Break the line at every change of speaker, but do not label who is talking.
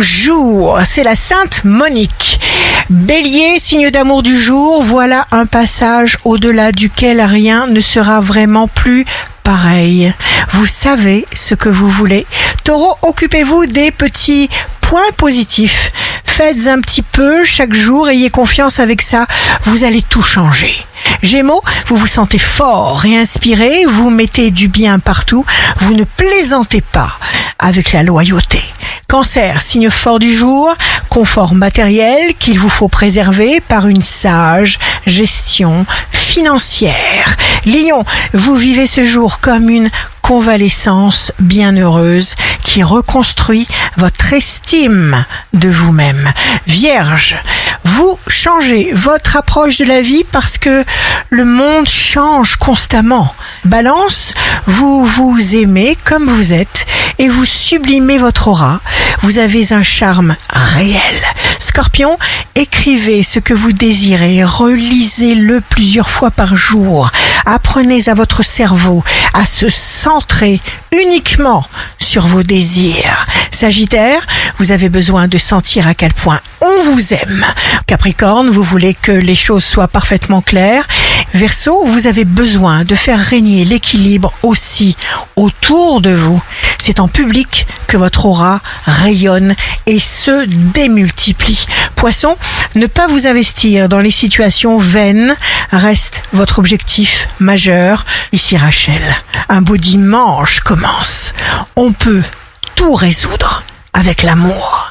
jour, c'est la Sainte Monique. Bélier, signe d'amour du jour, voilà un passage au-delà duquel rien ne sera vraiment plus pareil. Vous savez ce que vous voulez. Taureau, occupez-vous des petits points positifs. Faites un petit peu chaque jour, ayez confiance avec ça, vous allez tout changer. Gémeaux, vous vous sentez fort et inspiré, vous mettez du bien partout, vous ne plaisantez pas avec la loyauté. Cancer, signe fort du jour, confort matériel qu'il vous faut préserver par une sage gestion financière. Lion, vous vivez ce jour comme une convalescence bienheureuse qui reconstruit votre estime de vous-même. Vierge, vous changez votre approche de la vie parce que le monde change constamment. Balance, vous vous aimez comme vous êtes et vous sublimez votre aura. Vous avez un charme réel. Scorpion, écrivez ce que vous désirez, relisez-le plusieurs fois par jour. Apprenez à votre cerveau à se centrer uniquement sur vos désirs. Sagittaire, vous avez besoin de sentir à quel point on vous aime. Capricorne, vous voulez que les choses soient parfaitement claires. Verseau, vous avez besoin de faire régner l'équilibre aussi autour de vous. C'est en public que votre aura rayonne et se démultiplie. Poisson, ne pas vous investir dans les situations vaines reste votre objectif majeur. Ici Rachel, un beau dimanche commence. On peut tout résoudre avec l'amour.